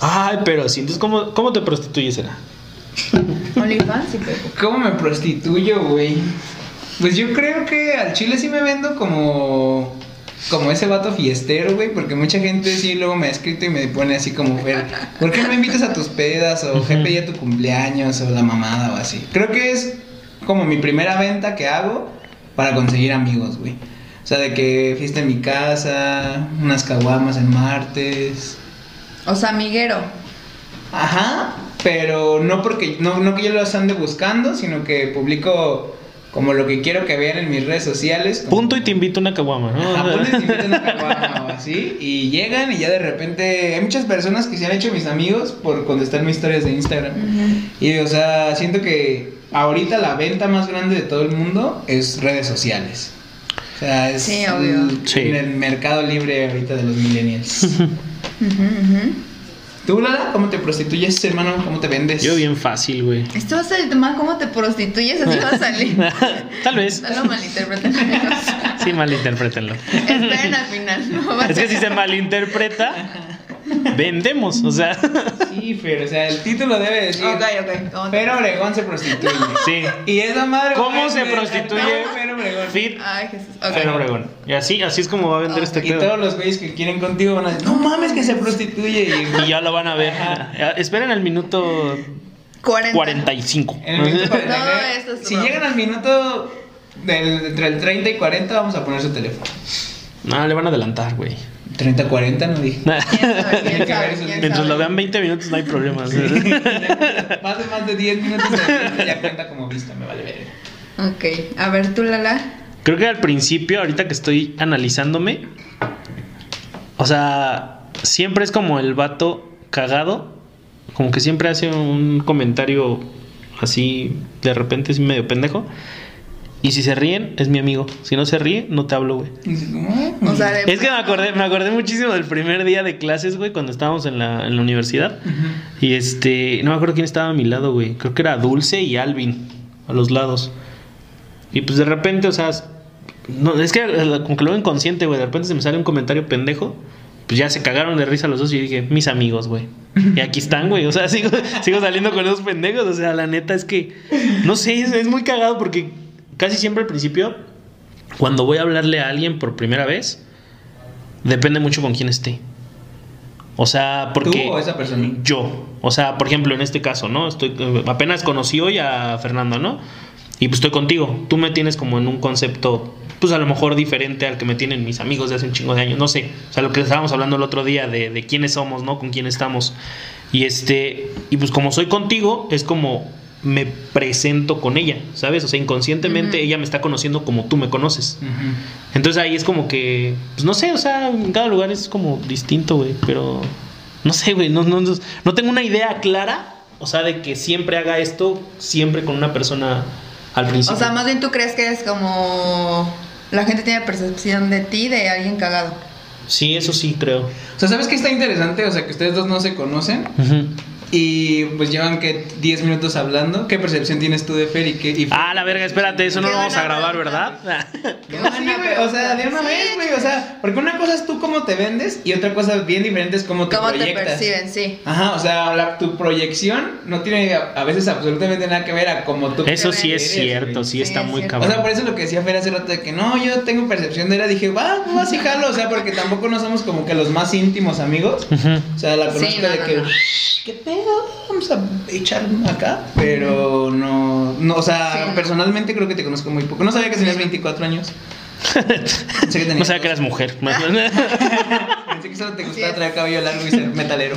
Ay, pero sí. Entonces, ¿cómo, cómo te prostituyes, era? OnlyFans y Pepo. ¿Cómo me prostituyo, güey? Pues yo creo que al chile sí me vendo como. Como ese vato fiestero, güey, porque mucha gente sí luego me ha escrito y me pone así como, "Fer, ¿por qué no me invitas a tus pedas? O jefe ya tu cumpleaños, o la mamada, o así. Creo que es como mi primera venta que hago para conseguir amigos, güey. O sea, de que fiesta en mi casa, unas caguamas el martes. O sea, amiguero. Ajá, pero no porque no, no que yo los ande buscando, sino que publico como lo que quiero que vean en mis redes sociales. como- Punto y te invito a una caguama, ¿no? Ajá, ponles, te invitan a caguama o así y llegan y ya de repente hay muchas personas que se han hecho mis amigos por contestar mis historias de Instagram. Y o sea, siento que ahorita la venta más grande de todo el mundo es redes sociales. O sea, es Sí, obvio. el- Sí. el mercado libre ahorita de los millennials. ¿Tú, Lala, cómo te prostituyes, hermano? ¿Cómo te vendes? Yo bien fácil, güey. Esto va a ser el tema, ¿cómo te prostituyes? Así va a salir. Tal vez. No lo malinterpreten, amigos. Sí, malinterprétenlo. Esperen al final. No va a Es que si se malinterpreta, vendemos. O sea, Sí, pero, o sea, el título debe decir. Ok, ok. ¿cómo te- Pero Obregón se prostituye. sí. Y esa madre. ¿Cómo se prostituye? Obregón. Fit Ay, Jesús. Ok. Fer Obregón. Y así, así es como va a vender este Y pedo. todos los güeyes que quieren contigo van a decir, no mames que se prostituye. Y, Y ya lo van a ver. Ajá. Esperen al minuto 40. 45. en el minuto 49, No, esto es si broma. llegan al minuto del, entre el 30 y 40, vamos a poner su teléfono. No, le van a adelantar, güey. 30, 40, no dije. ¿Quién sabe? Tiene ¿Quién que sabe? eso. ¿Quién Mientras lo vean 20 minutos no hay problema. más de más de 10 minutos ya cuenta como vista, me vale ver. Ok. A ver, tú, Lala. Creo que al principio, ahorita que estoy analizándome, o sea, siempre es como el vato cagado, como que siempre hace un comentario así, de repente es medio pendejo. Y si se ríen, es mi amigo. Si no se ríe, no te hablo, güey. Es que me acordé, me acordé muchísimo del primer día de clases, güey, cuando estábamos en la, en la universidad. Y este, no me acuerdo quién estaba a mi lado, güey. Creo que era Dulce y Alvin, a los lados. Y pues de repente, o sea, no, es que eh, como que lo veo inconsciente, güey. De repente se me sale un comentario pendejo. Pues ya se cagaron de risa los dos y dije, mis amigos, güey. Y aquí están, güey. O sea, sigo, sigo saliendo con esos pendejos. O sea, la neta es que, no sé, es, es muy cagado porque casi siempre al principio, cuando voy a hablarle a alguien por primera vez, depende mucho con quién esté. O sea, porque ¿Tú o esa persona? yo, o sea, por ejemplo, en este caso, ¿no? Estoy eh, apenas conocí hoy a Fernando, ¿no? Y pues estoy contigo. Tú me tienes como en un concepto, pues a lo mejor diferente al que me tienen mis amigos de hace un chingo de años. No sé. O sea, lo que estábamos hablando el otro día de, de quiénes somos, ¿no? Con quién estamos. Y este, y pues como soy contigo, es como me presento con ella, ¿sabes? O sea, inconscientemente ella me está conociendo como tú me conoces. Entonces ahí es como que, pues no sé, o sea, en cada lugar es como distinto, güey, pero no sé, güey, no, no, no, no tengo una idea clara, o sea, de que siempre haga esto, siempre con una persona al principio. O sea, más bien tú crees que es como. La gente tiene percepción de ti de alguien cagado. Sí, eso sí, creo. O sea, ¿sabes qué está interesante? O sea, que ustedes dos no se conocen Ujú. Y pues llevan que 10 minutos hablando. ¿Qué percepción tienes tú de Fer y qué? y Fer? Ah, la verga, espérate, eso no lo vamos a grabar, pregunta. ¿verdad? No, sí, güey, o sea, de una Sí, vez, güey, o sea, porque una cosa es tú cómo te vendes y otra cosa bien diferente es cómo te ¿Cómo te proyectas. perciben? Sí. Ajá, o sea, la- tu proyección no tiene a, veces absolutamente nada que ver a cómo tú Eso sí eres, es cierto, güey. sí Sí, está es muy cierto. cabrón. O sea, por eso lo que decía Fer hace rato de que no, yo tengo percepción de ella, dije, va, va, sí jalo, o sea, porque tampoco no somos como que los más íntimos amigos. O sea, la Sí, conozco no, de no, que, no. ¿qué Vamos a echar acá, pero no, no, o sea, Sí, personalmente creo que te conozco muy poco. No sabía que tenías 24 años. Pensé que tenías No sabía que eras mujer. Pensé que solo te gustaba traer cabello largo y ser metalero.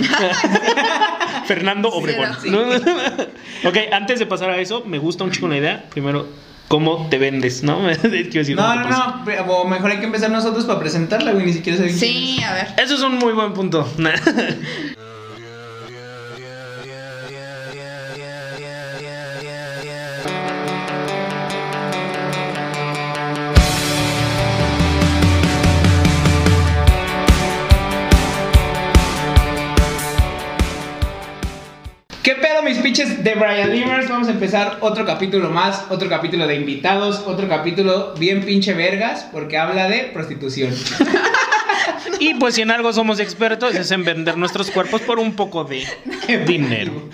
Fernando Obregón. Sí, ¿no? ok, antes de pasar a eso, me gusta un chico una idea. Primero, ¿cómo te vendes? ¿No? Decir, No, ¿cómo no, no, o mejor hay que empezar nosotros para presentarla, güey, ni siquiera quién Sí, a ver. Eso es un muy buen punto. Pinches de Brian Limers? Vamos a empezar otro capítulo más, otro capítulo de invitados, otro capítulo bien pinche vergas, porque habla de prostitución. Y pues si en algo somos expertos es en vender nuestros cuerpos por un poco de dinero.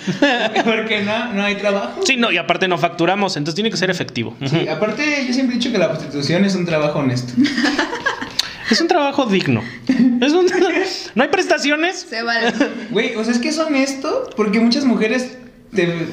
Porque no, no hay trabajo. Sí, no, y aparte no facturamos, entonces tiene que ser efectivo. Sí, aparte, yo siempre he dicho que la prostitución es un trabajo honesto. Es un trabajo digno. Es un- No hay prestaciones. Se vale. Güey, o sea, es que es honesto porque muchas mujeres te.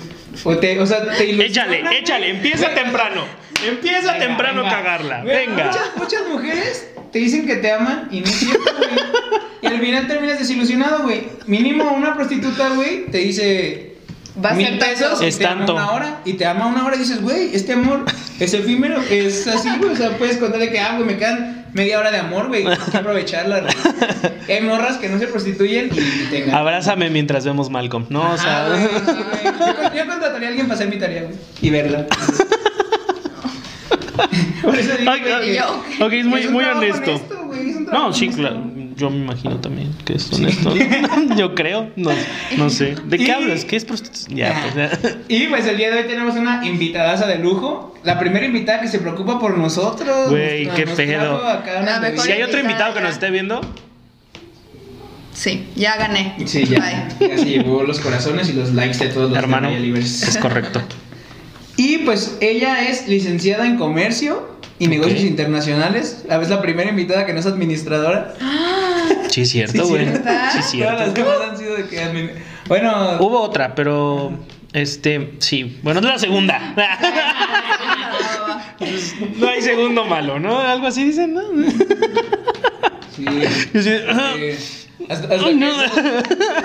O, te, o sea, te Échale, échale, empieza temprano. Empieza venga, temprano a cagarla. Venga. Muchas, muchas mujeres te dicen que te aman y no es cierto, güey. Y al final terminas desilusionado, güey. Mínimo una prostituta, güey, te dice. Va a mil ser pesos Es te ama una hora y te ama una hora y dices, güey, este amor es efímero, es así, güey. O sea, puedes contarle que, ah, güey, me quedan media hora de amor, güey. Hay que aprovecharla, güey. Y hay morras que no se prostituyen y te engañan. Abrázame mientras vemos Malcolm. No, o sea. Ajá, güey, sí, güey. Yo, yo contrataría a alguien para hacer mi tarea, güey. Y verla. Por eso digo, Ay, güey, ay, Y yo, Ok, es muy, es un muy honesto. güey, es No, sí, claro. Yo me imagino también que es honesto. Yo creo. No, no sé. ¿De qué Y- hablas? ¿Qué es prostitución? Ya, pues ya. Y pues el día de hoy tenemos una invitadaza de lujo. La primera invitada que se preocupa por nosotros. Güey, qué nos pedo. La. Si hay otro invitado que nos esté viendo, Sí, ya gané. Sí, ya. Bye. Ya se llevó los corazones y los likes de todos los hermano, de Maya Libres. es correcto. Y pues ella es licenciada en comercio y negocios Ok. internacionales. A veces la primera invitada que no es administradora. Sí, es cierto, güey. ¿cierto? Sí, es Todas las cierto. demás han sido de que admin- Bueno, Hubo otra, pero. Este, sí. Bueno, es la segunda. No hay segundo malo, ¿no? Algo así dicen, ¿no? sí. Sí, eh, hasta, hasta Ay, que no. esos,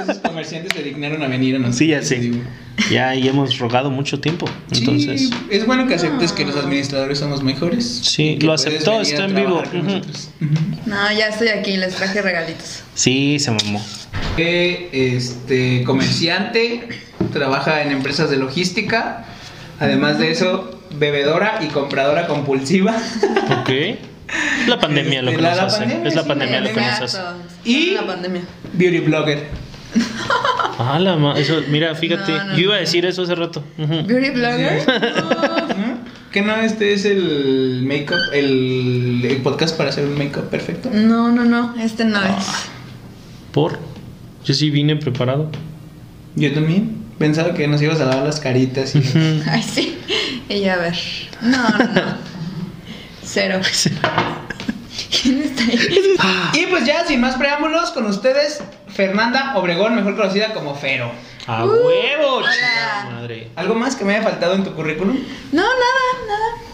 esos comerciantes se dignaron a venir a nosotros. Sí, ya sé. digo. Ya, y hemos rogado mucho tiempo. Entonces. Sí, es bueno que aceptes que los administradores somos mejores. Sí, que lo aceptó, está a en vivo. nosotros. Ujú. No, ya estoy aquí, les traje regalitos. Sí, se mamó. Este comerciante, trabaja en empresas de logística. Además de eso, bebedora y compradora compulsiva. Ok. La pandemia lo que Este, la- nos la hace. pandemia, es la sí, pandemia lo que nos hace. Y- La pandemia. Beauty blogger. Ah, la ma- eso, mira, fíjate. No, no, yo iba a decir eso hace rato. Ujú. Beauty blogger. Que no, este es el make-up, el, el podcast para hacer un make-up perfecto. No, no, no, este no es. ¿Por? Yo sí vine preparado. Yo también. Pensaba que nos ibas a dar las caritas y... Ay, sí. Y ya a ver. No, no, no. Cero. ¿Quién está ahí? Y pues ya, sin más preámbulos, con ustedes, Fernanda Obregón, mejor conocida como Fero. ¡A huevo! hola. chingada madre. ¿Algo más que me haya faltado en tu currículum? No, nada, nada.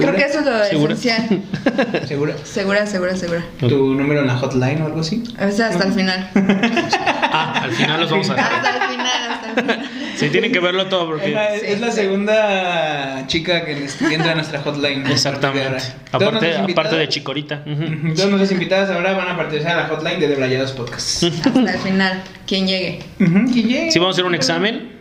¿Segura? Creo que eso es lo ¿Segura? esencial. ¿Segura? Segura, segura, segura. ¿Tu número en la hotline o algo así? O sea, hasta el final. Ah, al final los vamos a Hasta el final, hasta el final. Sí, tienen que verlo todo Es la, porque. es la segunda chica que, entra a nuestra hotline. Exactamente. Aparte, aparte de Chicorita. Ujú. Ujú, Todas nuestras invitadas ahora van a participar en la hotline de Debrayados Podcast. Hasta el final. Quien llegue. Que llegue. Sí, vamos a hacer un examen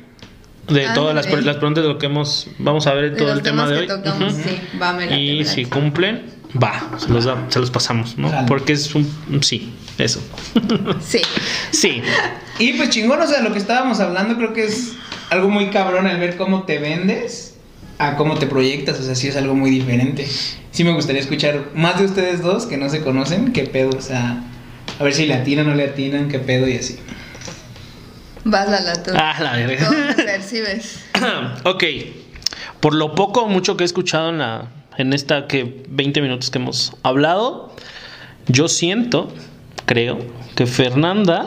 de Ah, todas las, las preguntas de lo que hemos. Vamos a ver en todo el tema de hoy. tocamos, Ujú. sí. Va, me late, Y me si cumplen, va, se los, da- se los pasamos, ¿no? Porque es un. un Sí, eso. Sí. Sí. Y pues chingón, o sea, lo que estábamos hablando creo que es algo muy cabrón el ver cómo te vendes a cómo te proyectas, o sea, sí es algo muy diferente. Sí me gustaría escuchar más de ustedes dos que no se conocen, qué pedo, o sea, a ver si le atinan o no le atinan, qué pedo y así. Vas, Lala, tú. Ah, la verga. ¿Cómo te percibes? ok. Por lo poco o mucho que he escuchado en la. En esta que 20 minutos que hemos hablado. Yo siento, creo, que Fernanda.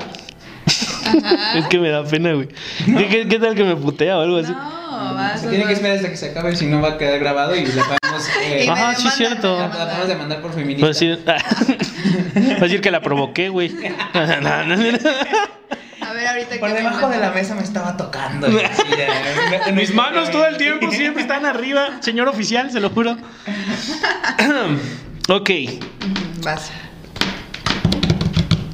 es que me da pena, güey. ¿Qué, qué, qué tal que me putea o algo así? No, vas. Se tiene que esperar hasta que se acabe, si no va a quedar grabado y le podemos, eh, Ajá, sí, cierto. la demandan. podemos demandar por Va a feminista. decir, va a decir que la provoqué, güey. No, no, no. Ahorita Por que me debajo de la mesa me estaba tocando. y así, ya. Mis manos todo el tiempo siempre están arriba, señor oficial, se lo juro. ok, Vas.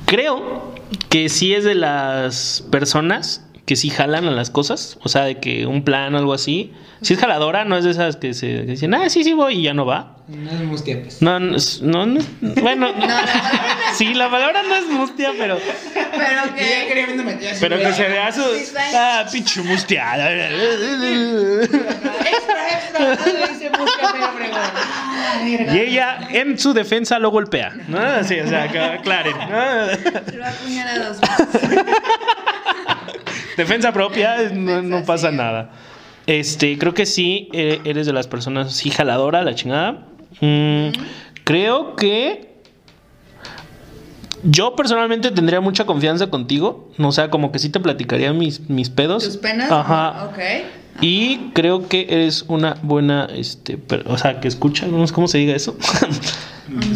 creo que sí es de las personas que sí jalan a las cosas, o sea, de que un plan o algo así. Si es jaladora, no es de esas que se que dicen, ah, sí, sí voy y ya no va. No es mustia, pues. No, no, no, no- bueno, No, la sí, la palabra no es mustia, pero, Pero Y ya que. quería así, pero que se vea su, Sí, ah, pinche mustia. Extra, extra. No le dice mustia, pero fregón. Y ella en su defensa lo golpea, ¿no? Así, o sea, que aclaren. Lo apuñala dos veces. Defensa propia, no, no pasa sí. nada. Este, creo que sí, eh, eres de las personas, sí, jaladora, la chingada. Mm, Creo que yo personalmente tendría mucha confianza contigo. O sea, como que sí te platicaría mis, mis pedos. ¿Tus penas? Ajá. Ok. Y creo que eres una buena, este, o sea, que escucha, no sé cómo se diga eso.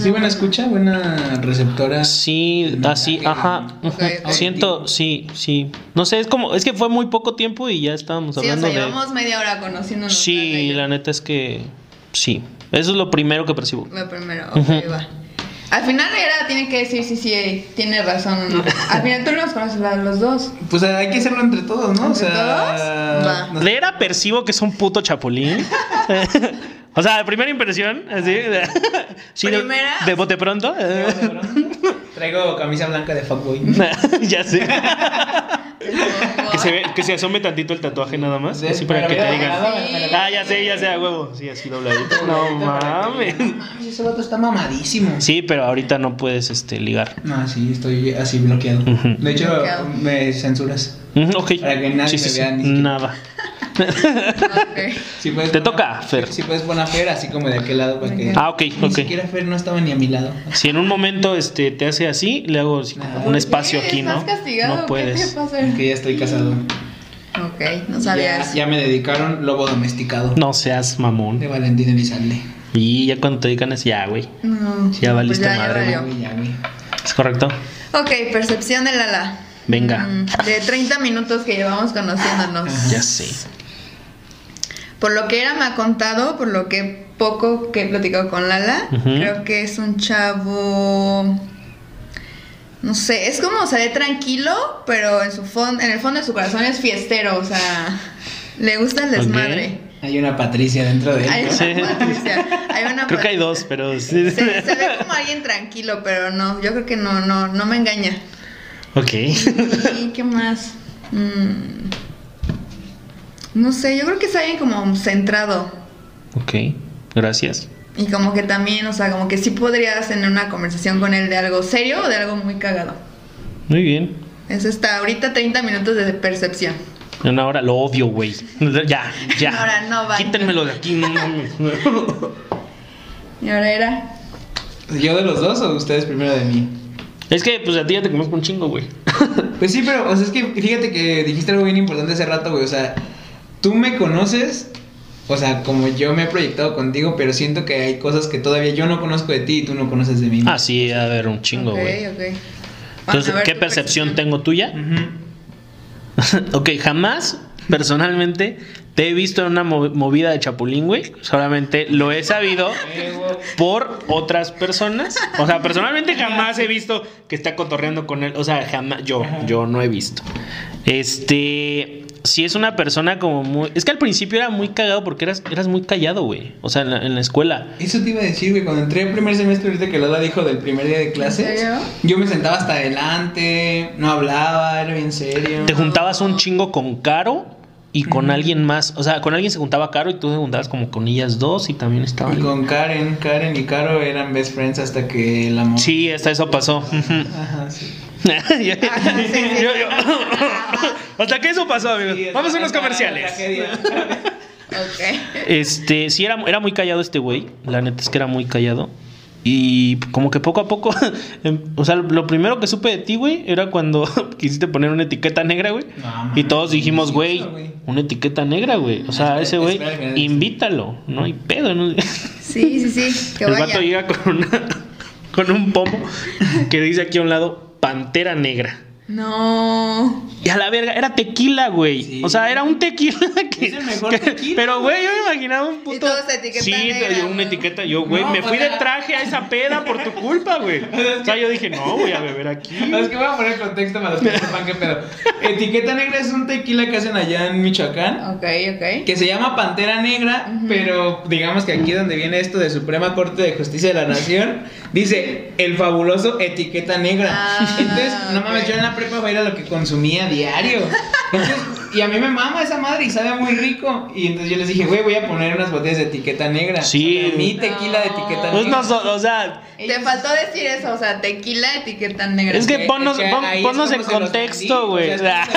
Sí, buena escucha, buena receptora. Sí, así, ajá. Ok, ujú. ok. Siento, sí, sí. No sé, es como, es que fue muy poco tiempo y ya estábamos Sí, o hablando sea, de. llevamos media hora conociéndonos. Sí, la neta es que sí. Eso es lo primero que percibo. Lo primero, ok, va. Al final era, tiene que decir si sí, tiene razón o no. Al final tú los conoces a los dos. Pues hay que hacerlo entre todos, ¿no? ¿Entre o sea, todos? Va. no- De era percibo que es un puto chapulín. o sea, primera impresión, así. de- sí, de- Primera. de, bote pronto. Traigo camisa blanca de fuckboy. ya sé. que, se ve, que se asome tantito el tatuaje nada más. Sí, así para que te digan. Ah, ya sé, ya sé, a huevo. Sí, así dobladito. No mames. Mames, ese vato está mamadísimo. Sí, pero ahorita no puedes este, ligar. No, sí, estoy así bloqueado. De hecho, Bloqueado. me censuras. Ok. Para que nadie Sí, sí, me vea sí. ni siquiera. Nada. Ok. Si puedes Te poner- toca, Fer. Si puedes poner a Fer así como de aquel lado para que. Ah, ok, Ni ok. siquiera Fer no estaba ni a mi lado. Si en un momento este, te hace así, le hago así como Ah. un espacio aquí, ¿no? ¿Estás castigado? No ¿Qué puedes. pasa? Que ya estoy casado. Ok, no sabía Ya, eso. ya me dedicaron lobo domesticado. No seas De mamón. Valentín Elizalde. Y ya cuando te dedican es ya, güey. No, Ya no, valiste pues madre, valió. Güey, ya, güey. ¿Es correcto? Ok, percepción de Lala. Venga. Mm, de 30 minutos que llevamos conociéndonos. Ya sé. Por lo que era me ha contado, por lo que poco que he platicado con Lala, creo que es un chavo. No sé, es como se ve tranquilo, pero en su fon- en el fondo de su corazón es fiestero, o sea, le gusta el desmadre. Hay una Patricia dentro de él. Hay una Sí. Patricia, hay una Creo que hay dos, pero sí. Se, se ve como alguien tranquilo, pero no, yo creo que no, no, no me engaña. Ok. ¿Y qué más? Mm, no sé, yo creo que es alguien como centrado. Ok. Gracias. Y como que también, o sea, como que sí podrías tener una conversación con él de algo serio o de algo muy cagado. Muy bien. Eso está ahorita 30 minutos de percepción. En una hora lo odio, güey. Ya, ya. Una hora no va. Quítenmelo de aquí. no mames. Y ahora era. ¿Yo de los dos o ustedes primero de mí? Es que, pues a ti ya te conozco un chingo, güey. Pues sí, pero, o sea, es que fíjate que dijiste algo bien importante hace rato, güey. O sea, tú me conoces, o sea, como yo me he proyectado contigo, pero siento que hay cosas que todavía yo no conozco de ti y tú no conoces de mí. Ah, sí, a ver, un chingo, güey. ok. Entonces, a ver ¿qué percepción tengo tuya? Ujú. ok, jamás, personalmente, te he visto en una mo- movida de chapulín, güey. Solamente lo he sabido por otras personas. O sea, personalmente jamás he visto que está cotorreando con él. O sea, jamás, yo, yo no he visto. Este, si es una persona como muy... Es que al principio era muy cagado porque eras, eras muy callado, güey. O sea, en la, en la escuela. Eso te iba a decir, güey, cuando entré el primer semestre, ahorita que Lola dijo del primer día de clases, ¿En yo me sentaba hasta adelante, no hablaba, era bien serio. Te juntabas un chingo con Caro y con alguien más. O sea, con alguien se juntaba Caro y tú te juntabas como con ellas dos y también estaban. Y con Karen, Karen y Caro eran best friends hasta que el amor. Sí, hasta eso pasó. Ajá, sí. Yo- yo- Hasta que eso pasó, amigos. Sí, Vamos a unos comerciales. tragedia. Ok. Este, sí, era, era muy callado este güey. La neta es que era muy callado. Y como que poco a poco, em, o sea, lo primero que supe de ti, güey, era cuando quisiste poner una etiqueta negra, güey. No, y todos dijimos, güey, una etiqueta negra, güey. O sea, Espera, ese güey, invítalo, no hay pedo, ¿no? Sí, sí, sí. Que El vaya. vato llega con, una- con un pomo que dice aquí a un lado Pantera Negra. No. Y a la verga, era tequila, güey. Sí. O sea, era un tequila que. Es el mejor que- tequila, Pero, güey, yo me imaginaba un puto. Y todos etiqueta sí, negra, pero yo una etiqueta. Yo, güey, No, me fui o sea- de traje a esa peda por tu culpa, güey. O sea, yo dije, no, voy a beber aquí. No, es que voy a poner contexto para los que sepan qué pedo. Etiqueta negra es un tequila que hacen allá en Michoacán. Ok, ok. Que se llama Pantera Negra, pero digamos que aquí donde viene esto de Suprema Corte de Justicia de la Nación, dice el fabuloso etiqueta negra. Ah, Entonces, no mames, ok. yo en la prepa era lo que consumía diario. Y a mí me mama esa madre y sabe muy rico. Y entonces yo les dije, güey, voy a poner unas botellas de etiqueta negra. Sí. O sea, mi tequila de No. etiqueta Pues negra. no, so- o sea, Te faltó decir eso, o sea, tequila, etiqueta negra. Es que ponnos- es pon- es ponnos en contexto, güey. O sea, es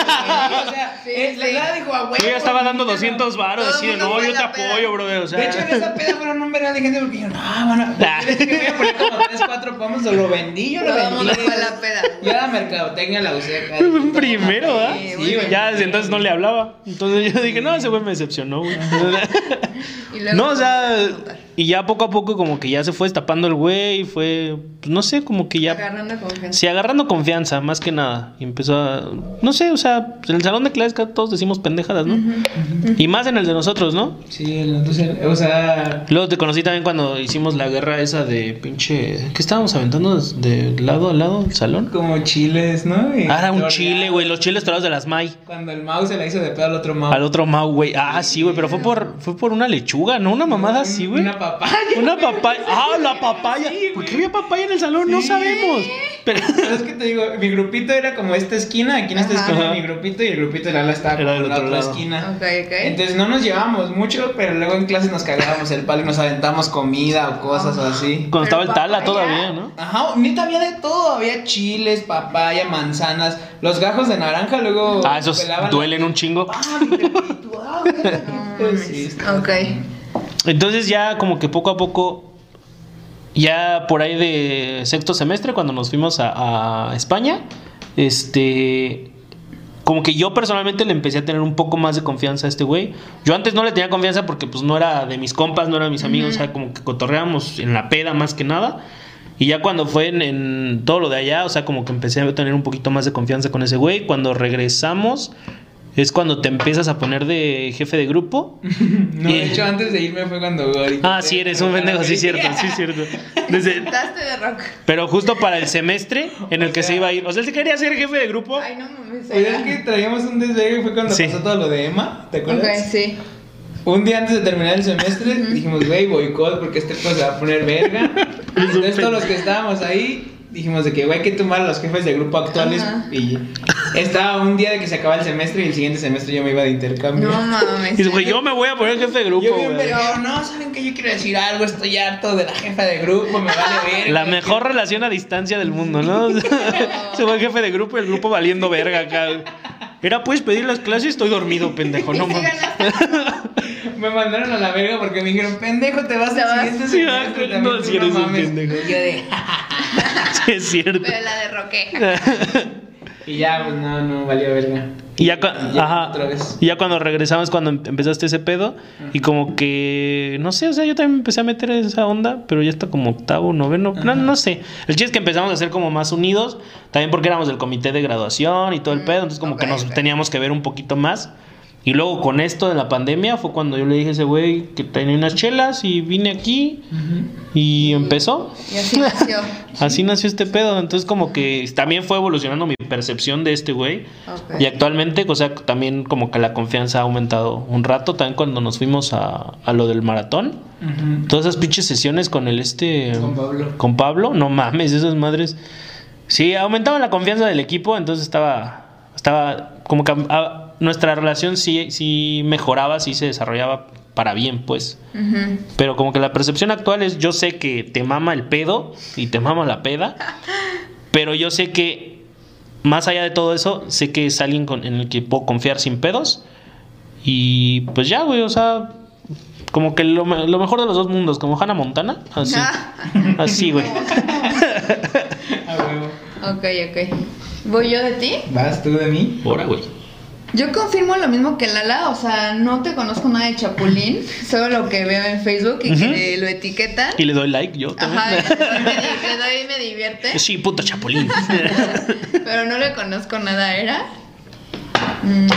o sea, Sí, eh, sí. la verdad dijo, a huevo. yo ya estaba dando invítalo. 200 varos, así de, no, yo te apoyo, brother. O sea, De hecho, en esa peda fueron un verano de gente porque yo, no, bueno, les dije, voy a poner como 3, 4 pomos, lo vendí, yo lo vendí. Yo la mercadotecnia la usé acá. Primero, ¿ah? Sí, güey. ya desde entonces no le hablaba. Entonces yo dije, no, ese güey me decepcionó, güey. Y No, o sea, y ya poco a poco como que ya se fue destapando el güey, fue, pues, no sé, como que ya... Agarrando confianza. Sí, agarrando confianza, más que nada. Y empezó a... No sé, o sea, en el salón de clases todos decimos pendejadas, ¿no? Y más en el de nosotros, ¿no? Sí, entonces, o sea, Luego te conocí también cuando hicimos la guerra esa de pinche... ¿Qué estábamos aventando de lado a lado del salón? como chiles, ¿no? Y Ah, era un chile, güey, los chiles torados de las May. Cuando el mouse se la hizo de pedo al otro mouse. Al otro Mau, güey. Ah, sí, güey, pero fue por, fue por una lechuga, ¿no? Una mamada así, güey. Una papaya. Una papaya. Ah, la papaya. ¿Por qué había papaya en el salón? No sabemos. Pero... Pero es que te digo, mi grupito era como esta esquina, aquí en esta Ajá. esquina Ajá. mi grupito y el grupito de Lala estaba Era del en la otro otra lado. esquina. Entonces no nos llevábamos mucho, pero luego en clase nos cagábamos el palo y nos aventamos comida o cosas o así. Cuando estaba el tala todavía, ¿no? Ajá, neta había de todo, había chiles, papaya, manzanas, los gajos de naranja luego Ah, esos la- duelen un chingo. Ah, mi pepito, ah, verga, No pues mames. sí, está- Ok. Entonces ya como que poco a poco, ya por ahí de sexto semestre, cuando nos fuimos a, a España, este... Como que yo personalmente le empecé a tener un poco más de confianza a este güey. Yo antes no le tenía confianza porque pues no era de mis compas, no era de mis amigos, o sea, como que cotorreábamos en la peda más que nada. Y ya cuando fue en, en todo lo de allá, o sea, como que empecé a tener un poquito más de confianza con ese güey. Cuando regresamos, es cuando te empiezas a poner de jefe de grupo. No, de hecho antes de irme fue cuando Ah, sí, eres un pendejo, sí, cierto, sí, cierto. Desde, de rock. pero justo para el semestre en el que se iba a ir. O sea, él se quería ser jefe de grupo. Ay, no mames. Oye, es que traíamos un desvergue fue cuando Sí. pasó todo lo de Emma, ¿te Ok, acuerdas? sí. Un día antes de terminar el semestre dijimos, güey, boicot porque este pues se va a poner verga. Entonces todos los que estábamos ahí dijimos de que, güey, hay que tomar a los jefes de grupo actuales Ajá. y estaba un día de que se acaba el semestre y el siguiente semestre yo me iba de intercambio. No mames. Y güey, yo me voy a poner jefe de grupo, yo bien verguero, no, ¿saben que Yo quiero decir algo, estoy harto de la jefa de grupo, me vale verga. La mejor relación a distancia del mundo, ¿no? Se fue el jefe de grupo y el grupo valiendo verga acá. Era, puedes pedir las clases, estoy dormido, pendejo, no mames. Me mandaron a la verga porque me dijeron, pendejo, te vas vas. siguiente semestre. ah, no, si eres un mames". pendejo. Y yo de, Sí, es cierto. Pero la de roque. y ya, pues no, no, valió verga. Y ya, cua- Y ya ajá, otra vez. y ya cuando regresamos, cuando em- empezaste ese pedo, y como que, no sé, o sea, yo también empecé a meter esa onda, pero ya está como octavo, noveno, no, no sé. El chiste es que empezamos a ser como más unidos, también porque éramos del comité de graduación y todo el pedo, entonces como que nos teníamos que ver un poquito más. Y luego con esto de la pandemia fue cuando yo le dije a ese güey que tenía unas chelas y vine aquí y empezó. Y así nació. Así nació este pedo. Entonces, como que también fue evolucionando mi percepción de este güey. Y actualmente, o sea, también como que la confianza ha aumentado un rato. También cuando nos fuimos a, a lo del maratón. Todas esas pinches sesiones con el este. Con Pablo. Con Pablo. No mames, esas madres. Sí, aumentaban la confianza del equipo. Entonces estaba. Estaba como que nuestra relación sí, sí mejoraba, sí se desarrollaba para bien, pues. Pero como que la percepción actual es, yo sé que te mama el pedo y te mama la peda, pero yo sé que más allá de todo eso, sé que es alguien con- en el que puedo confiar sin pedos. Y pues ya, güey, o sea, como que lo, me- lo mejor de los dos mundos, como Hannah Montana, así. Así, güey. A huevo. Ok, ok. ¿Voy yo de ti? ¿Vas tú de mí? Ahora, güey. Yo confirmo lo mismo que Lala, o sea, no te conozco nada de Chapulín, solo lo que veo en Facebook y que lo etiquetan. Y le doy like yo también. Ajá, le doy y me divierte. Sí, puto chapulín. Pero no le conozco nada, ¿era? Mm,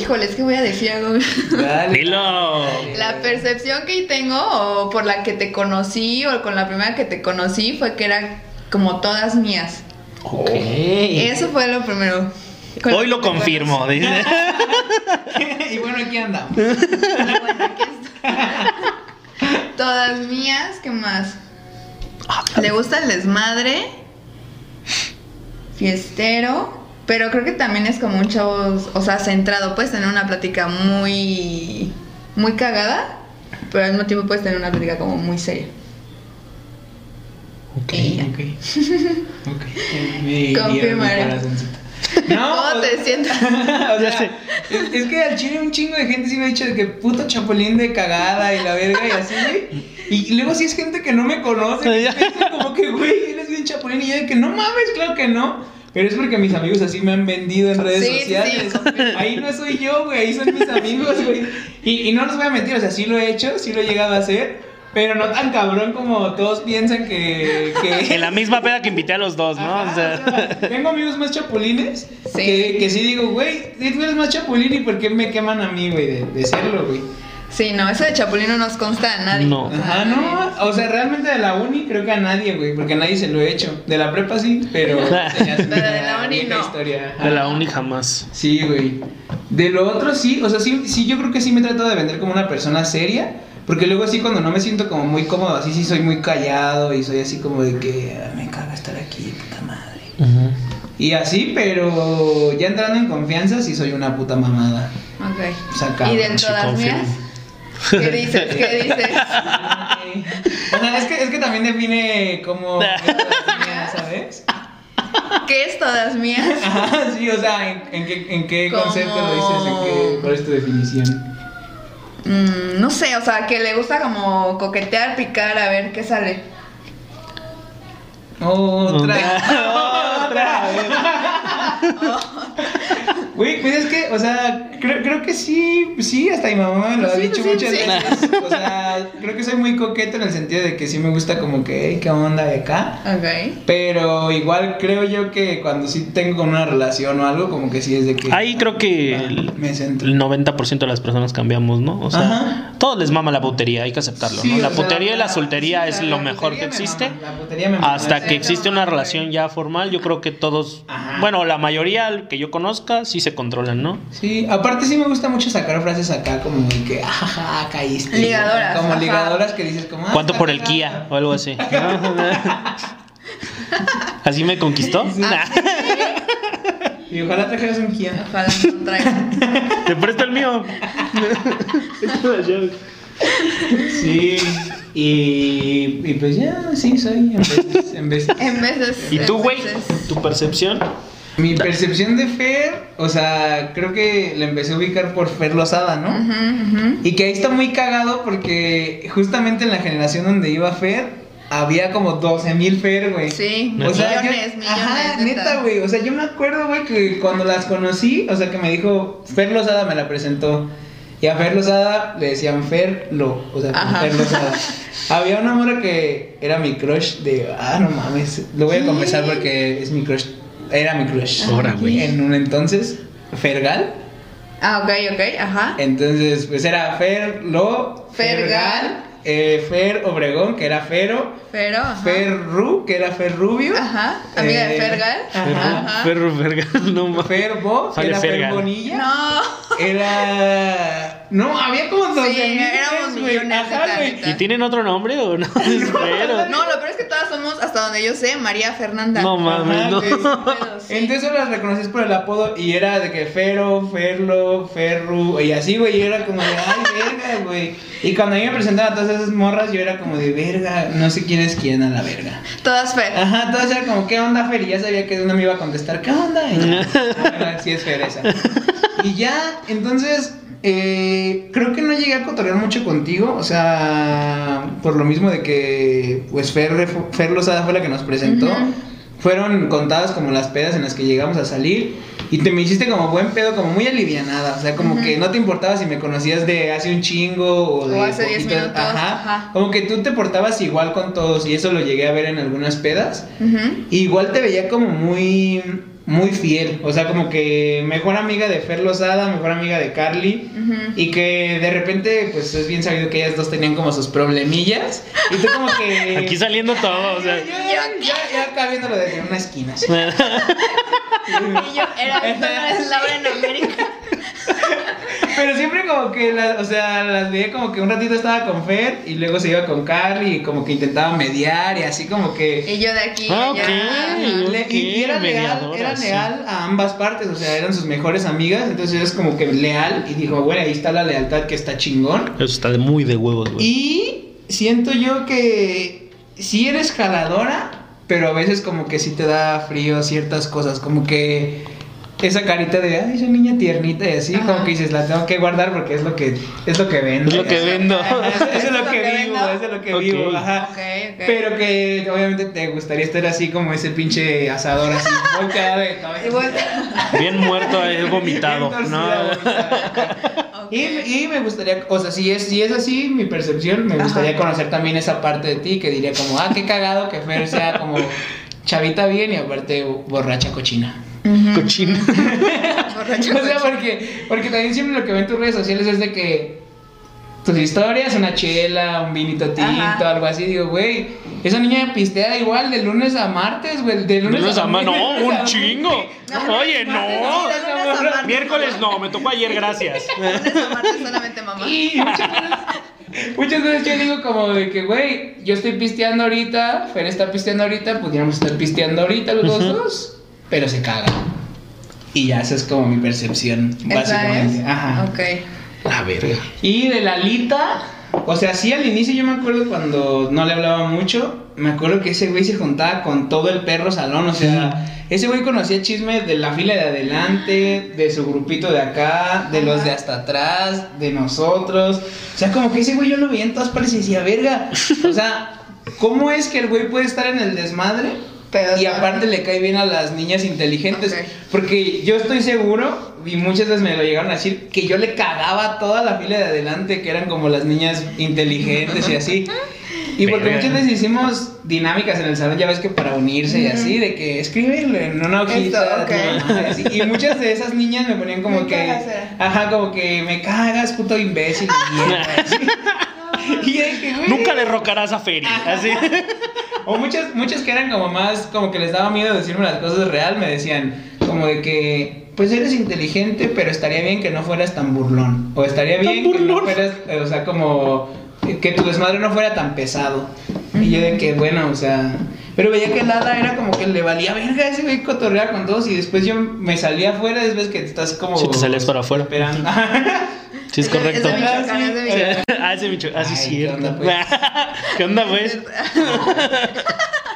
híjole, es que voy a decir algo. Dale. Dilo. La percepción que tengo, o por la que te conocí, o con la primera que te conocí, fue que era como todas mías. Ok. Eso fue lo primero. Con Hoy lo confirmo. dice. y bueno, aquí andamos. Bueno, aquí. Todas mías, ¿qué más? Le gusta el desmadre, fiestero, pero creo que también es como un chavo, o sea, centrado. Puedes tener una plática muy, muy cagada, pero al mismo tiempo puedes tener una plática como muy seria. Ok. Ok. Ok. Me hirieron mi Confirmaré. No, ¿Cómo te sientes? o sea, sé. es, es que al chile un chingo de gente sí me ha dicho de que puto chapulín de cagada y la verga y así, güey. Y luego sí es gente que no me conoce, que sí me como que, güey, eres bien chapulín. Y yo de que no mames, claro que no. Pero es porque mis amigos así me han vendido en redes Sí, sí, sí, sociales. Ahí no soy yo, güey, ahí son mis amigos, güey. Y, y no les voy a mentir, o sea, sí lo he hecho, sí lo he llegado a hacer. Pero no tan cabrón como todos piensan que. que... En la misma peda que invité a los dos, ¿no? Ajá, O sea, o sea, tengo amigos más chapulines Sí. que, que sí digo, güey, tú eres más chapulín y por qué me queman a mí, güey, de, de serlo, güey. Sí, no, eso de Chapulín no nos consta a nadie. No. Ajá, no, o sea, realmente de la uni creo que a nadie, güey, porque a nadie se lo he hecho. De la prepa sí, pero de la uni no. historia. de la uni jamás. Sí, güey. De lo otro sí, o sea, sí, sí, yo creo que sí me trato de vender como una persona seria. Porque luego así cuando no me siento como muy cómodo, así sí soy muy callado y soy así como de que "Ah, me caga estar aquí, puta madre. Y así, pero ya entrando en confianza sí soy una puta mamada. Ok. ¿Y de sí, todas confirmo. mías? ¿Qué dices? ¿Qué dices? O sea, es que, es que también define mía, ¿sabes? ¿Qué es todas mías? Ajá, sí, o sea, ¿en, en qué, en qué Como- concepto lo dices? ¿En qué, ¿Cuál es tu definición? Mm, no sé, o sea, que le gusta como coquetear, picar, a ver qué sale. Otra. Otra. Güey, pues es que, o sea, creo, creo que sí, sí, hasta mi mamá me lo ha Sí, dicho sí, muchas sí. veces. O sea, creo que soy muy coqueto en el sentido de que sí me gusta como que, "Ey, ¿qué onda de acá? Ok. Pero igual creo yo que cuando sí tengo una relación o algo, como que sí es de que. Ahí creo que el, me centro. el 90% de las personas cambiamos, ¿no? O sea, Ajá. todos les mama la putería, hay que aceptarlo, Sí, ¿no? La o sea, putería y la soltería sí, es la- lo mejor que putería me existe. mama, la putería me mama. Hasta Sí, que existe no, una relación ya formal, yo creo que todos, Ajá. bueno, la mayoría que yo conozca sí se controlan, ¿no? Sí, aparte sí me gusta mucho sacar frases acá como de que, ajaja, caíste. Ligadoras, Como ajá. ligadoras que dices como, ah, ¿Cuánto por el. Kia o algo así? ¿Así me conquistó? Ah, Y ojalá trajeras un Kia. Ojalá no traiga. Te presto el mío. Sí, y, y pues ya, sí, soy en veces, en veces. En veces. ¿Y tú, güey? ¿Tu percepción? Mi percepción de Fer, o sea, creo que la empecé a ubicar por Fer Lozada, ¿no? Ujú, ujú. Y que ahí está muy cagado porque justamente en la generación donde iba Fer, había como 12 mil Fer, güey. Sí. O sea, millones, yo, millones. ajá, neta, güey. O sea, yo me acuerdo, güey, que cuando las conocí, o sea, que me dijo, Fer Lozada me la presentó. Y a Fer Lozada le decían Fer Lo, o sea. Fer Lozada. Había una morra que era mi crush de, ah, no mames, lo voy a confesar porque es mi crush, era mi crush. Ahora, güey. En un entonces, Fergal. Ah, ok, ok, ajá. Entonces, pues era Fer Lo, Fergal. eh, Fer Obregón, que era Fero, Pero. ajá. Ferru, que era Fer Rubio. Ajá. Amiga de Eh, Fergal. Ajá. Ferro, verga, no mames. Ferbo, que era Fer Fergal. Bonilla. No. Era. No, había como 12 Sí, mil éramos güey. millones. ¿Y tienen otro nombre o no? Espero. No, lo peor es que todas somos, hasta donde yo sé, María Fernanda. No mames, no. sí. Entonces las reconoces por el apodo y era de que Fero, Ferlo, Ferru y así, güey. Y era como de, ay, verga, güey. Y cuando a mí me presentaban a todas esas morras, yo era como de, verga, no sé quién es quién a la verga. Todas Fer. Ajá, todas era como, ¿qué onda, Fer? Y ya sabía que una me iba a contestar, ¿qué onda? Y ya, ah, sí es Fer esa. Y ya, entonces, eh, creo que no llegué a cotorrear mucho contigo, o sea, por lo mismo de que, pues, Fer, Fer Lozada fue la que nos presentó. Fueron contadas como las pedas en las que llegamos a salir. Y te me hiciste como buen pedo, como muy alivianada. O sea, como que no te importaba si me conocías de hace un chingo o de. O hace 10 poquito. minutos, Ajá. ajá. Como que tú te portabas igual con todos. Y eso lo llegué a ver en algunas pedas. Igual te veía como muy. Muy fiel. O sea, como que mejor amiga de Fer Lozada, mejor amiga de Carly. Y que de repente, pues es bien sabido que ellas dos tenían como sus problemillas. Y tú como que. Aquí saliendo todo, o sea. Ya, ya, ya acá viéndolo desde una esquina. así. Y yo era esta no es Laura en América. Pero siempre como que, la- o sea, las veía como que un ratito estaba con Fer y luego se iba con Carly y como que intentaba mediar y así como que... Y yo de aquí. Ah, allá. ok. Le- y, y era leal, era sí. leal a ambas partes, o sea, eran sus mejores amigas, entonces es como que leal y dijo, bueno, ahí está la lealtad que está chingón. Eso está de muy de huevos, güey. Y siento yo que sí eres jaladora, pero a veces como que sí te da frío ciertas cosas, como que esa carita de, ay, esa niña tiernita y así, Ajá. como que dices, la tengo que guardar porque es lo que es lo que vendo. Es lo que vendo. Eso es lo que vivo, es lo que vivo, ajá. Ok, ok. Pero que obviamente te gustaría estar así como ese pinche asador así, volteado de cabeza. Bien muerto, eh, vomitado. Bien ¿no? Y, y me gustaría, o sea, si es, si es así mi percepción, me Ajá. gustaría conocer también esa parte de ti que diría como, ah, qué cagado que Fer sea como chavita bien y aparte borracha cochina. Ujú. Cochino. Borracho, O sea, porque, porque también siempre lo que ven en tus redes sociales es de que tus historias, una chela, un vinito tinto, Ajá. algo así, digo, güey, esa niña pistea igual de lunes a martes, güey, de lunes, Lunes a ma- no, un a- chingo. No, Oye, martes, no. lunes martes. Miércoles no, me tocó ayer, gracias. Lunes a martes solamente mamá. Y muchas veces, muchas veces yo digo como de que, güey, yo estoy pisteando ahorita, Fer está pisteando ahorita, pudiéramos estar pisteando ahorita los Ujú. dos, pero se caga. Y ya esa es como mi percepción, básicamente. es. Ajá. Ok. La verga. Y de Lalita, o sea, sí al inicio yo me acuerdo cuando no le hablaba mucho, me acuerdo que ese güey se juntaba con todo el perro salón, o sea, ese güey conocía chisme de la fila de adelante, de su grupito de acá, de los de hasta atrás, de nosotros, o sea, como que ese güey yo lo veía en todas partes y decía, verga, o sea, ¿cómo es que el güey puede estar en el desmadre? Pero y aparte le cae bien a las niñas inteligentes. Porque yo estoy seguro, y muchas veces me lo llegaron a decir, que yo le cagaba a toda la fila de adelante, que eran como las niñas inteligentes y así. Y porque muchas veces hicimos dinámicas en el salón, ya ves que para unirse y así, de que escribirle en una hojita. Y muchas de esas niñas me ponían como Me que. cagas, era. Ajá, como que me cagas, puto imbécil. y mierda", así. Y yo de que, güey, Nunca le rocarás a Feri. Así. o muchas, muchas que eran como más, como que les daba miedo decirme las cosas real, me decían, como de que, pues eres inteligente, pero estaría bien que no fueras tan burlón. O estaría bien que no fueras, o sea, como, que tu desmadre no fuera tan pesado. Y yo de que, bueno, o sea, pero veía que Lala era como que le valía verga ese güey cotorrear con todos y después yo me salía afuera, después que estás como... Sí, te salías para afuera. Esperando. Sí, es correcto. es de Michoacán, es de Michoacán. Ah, ese bicho. Ah, sí, es Ay, ¿qué cierto. onda, pues? ¿Qué onda, pues?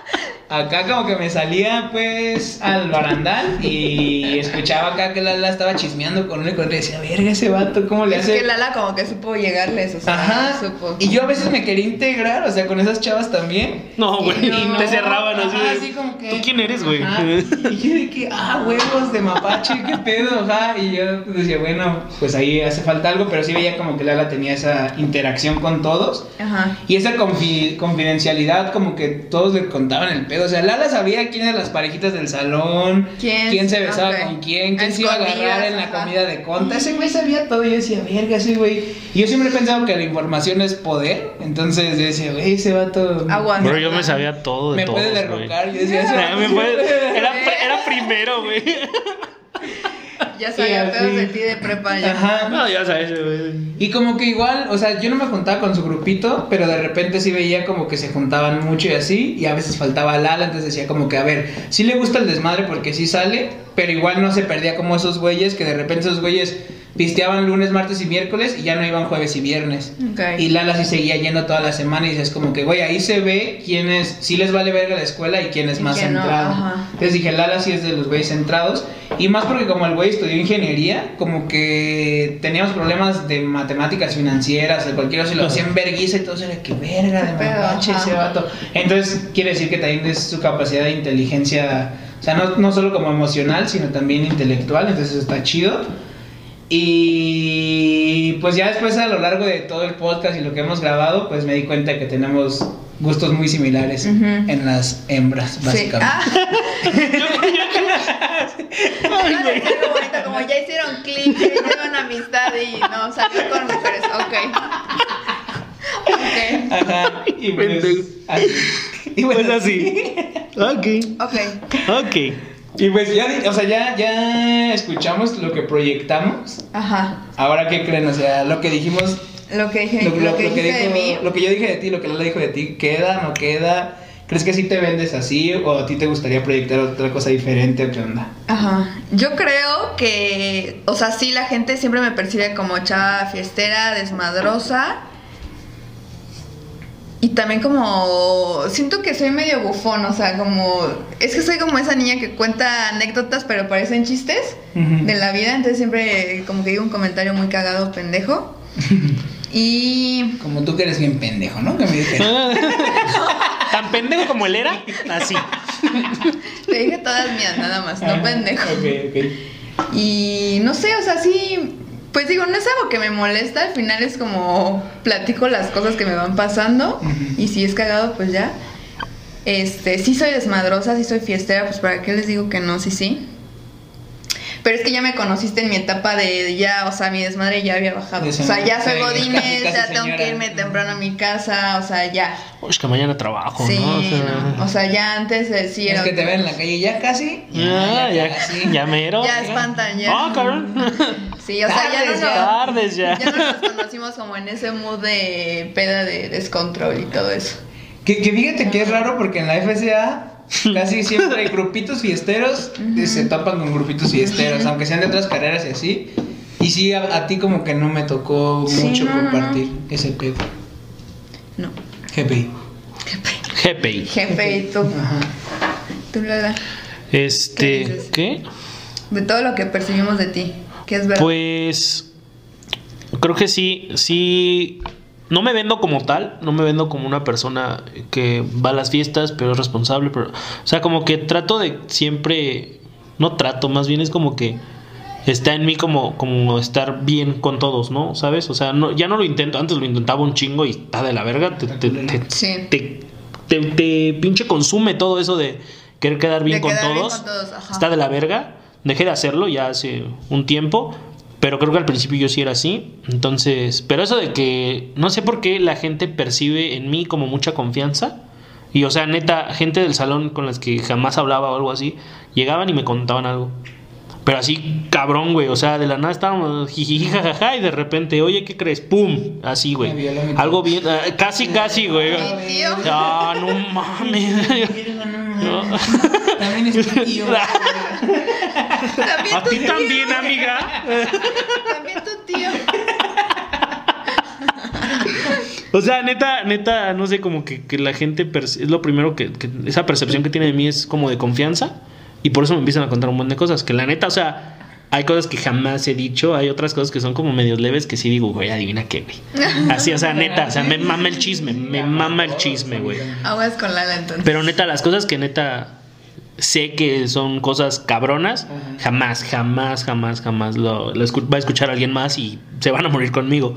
Acá como que me salía pues al barandal y escuchaba acá que Lala estaba chismeando con uno y con otro y decía, verga ese vato, ¿cómo le Es hace? que Lala como que supo llegarles, o sea, Ajá. supo. Y yo a veces me quería integrar, o sea, con esas chavas también. No, güey. Y no, Te cerraban así. de, así como que- ¿Tú quién eres, güey? Ajá. Y yo de que, ah, huevos de mapache, qué pedo, ajá. Y yo decía, bueno, pues ahí hace falta algo, pero sí veía como que Lala tenía esa interacción con todos. Ajá. Y esa confi- confidencialidad, como que todos le contaban el pedo. O sea, Lala sabía quién eran las parejitas del salón, ¿Quién? se besaba con quién, quién se iba a agarrar en la ajá. comida de conta. Ese güey sabía todo. Yo decía, verga, ese güey. Y yo siempre he pensado que la información es poder. Entonces yo decía, güey, ese vato. Aguanta. Bro, yo me sabía todo de Me todos, puede derrocar. Yo decía, ese Ah, me puede- Era, era primero, güey. Ya sabía pedos así. de ti de prepa ya. Ajá. No, ya sabes, güey. Y como que igual, o sea, yo no me juntaba con su grupito, pero de repente sí veía como que se juntaban mucho y así, y a veces faltaba Lala, entonces decía como que, a ver, sí le gusta el desmadre porque sí sale, pero igual no se perdía como esos güeyes, que de repente esos güeyes pisteaban lunes, martes y miércoles y ya no iban jueves y viernes. Ok. Y Lala sí seguía yendo toda la semana y dices como que, güey, ahí se ve quiénes sí les vale verga la escuela y quién es Y más no, centrado. ajá. Entonces dije, Lala sí es de los güeyes centrados. Y más porque como el güey estudió ingeniería, como que teníamos problemas de matemáticas financieras, de cualquier cosa, y lo hacían verguiza y todo eso era que verga de mapache ese vato. Entonces quiere decir que también es su capacidad de inteligencia O sea, no, no solo como emocional, sino también intelectual, entonces está chido. Y pues ya después a lo largo de todo el podcast y lo que hemos grabado, pues me di cuenta que tenemos gustos muy similares en las hembras, básicamente. Ah, como ya hicieron clic, ya hicieron amistad y no, salió con mujeres. Ok. Ok. Ajá. Y pues, así. Y Pues así. Ok. Ok. Ok. Y pues ya, o sea, ya, ya escuchamos lo que proyectamos. Ajá. Ahora, ¿qué creen? O sea, lo que dijimos, Lo que dije, lo, lo, lo- que lo que de mí. lo que yo dije de ti, lo que Lala dijo de ti, ¿queda, no queda? ¿Crees que sí te vendes así o a ti te gustaría proyectar otra cosa diferente o qué onda? Ajá. Yo creo que, o sea, sí, la gente siempre me percibe como chava fiestera, desmadrosa. Y también como, siento que soy medio bufón, o sea, como, es que soy como esa niña que cuenta anécdotas pero parecen chistes de la vida, entonces siempre como que digo un comentario muy cagado, pendejo. Y... Como tú que eres bien pendejo, ¿no? Que me dijeron. Tan pendejo como él era, así. Te dije todas mías, nada más, no pendejo. Ok, ok. Y no sé, o sea, sí, pues digo, no es algo que me molesta, al final es como platico las cosas que me van pasando y si es cagado, pues ya. Este, sí soy desmadrosa, sí soy fiestera, pues para qué les digo que no, sí, sí. Pero es que ya me conociste en mi etapa de ya, o sea, mi desmadre ya había bajado. O sea, ya soy godines, ya tengo que irme temprano a mi casa, o sea, ya. Uy, que mañana trabajo, Sí, ¿no? O sea, no. O sea, ya antes eh, sí Es era. que te ven en la calle ya casi. ya, ya, casi. ya mero. Ya espantan, ya. Ah, cabrón. Sí, o sea, ya no nos- ya. Tardes ya. Ya nos conocimos como en ese mood de peda de descontrol y todo eso. Que, que fíjate que es raro porque en la FCA casi siempre hay grupitos fiesteros y se topan con grupitos fiesteros, aunque sean de otras carreras y así. Y sí, a, a ti como que no me tocó Sí, mucho no, no, compartir ese pedo. No. GPI. GPI. Y tú. Ajá. Tú, Lola. ¿Qué Este, dices? ¿qué? De todo lo que percibimos de ti. Que es verdad. Pues creo que sí, sí. No me vendo como tal, no me vendo como una persona que va a las fiestas, pero es responsable, pero, o sea, como que trato de siempre, no trato, más bien es como que está en mí como, como estar bien con todos, ¿no? ¿Sabes? O sea, no, ya no lo intento, antes lo intentaba un chingo y está de la verga, te, te, te, Sí. te, te- te pinche consume todo eso de querer quedar bien, De con, quedar bien todos. con todos, ajá. Está de la verga. Dejé de hacerlo ya hace un tiempo. Pero creo que al principio yo sí era así. Entonces, pero eso de que no sé por qué la gente percibe en mí como mucha confianza. Y o sea, neta, gente del salón con las que jamás hablaba o algo así, llegaban y me contaban algo. Pero así, cabrón, güey. O sea, de la nada estábamos jijiji, jajaja, y de repente, oye, ¿qué crees? ¡Pum! Así, güey. Algo bien, ah, casi, casi, güey. Ah, no mames. No. También es mi tío. También A ti tío, también, amiga. También tu tío. O sea, neta, neta, no sé, como que, que la gente es lo primero que, que- esa percepción que tiene de mí es como de confianza y por eso me empiezan a contar un montón de cosas. Que la neta, o sea, hay cosas que jamás he dicho, hay otras cosas que son como medios leves que sí digo, güey, adivina qué, güey. Así, o sea, neta, o sea, me mama el chisme, me mama el chisme, güey. Aguas con Lala entonces. Pero neta, las cosas que neta sé que son cosas cabronas, jamás, jamás, jamás, jamás lo, lo va a escuchar alguien más y se van a morir conmigo.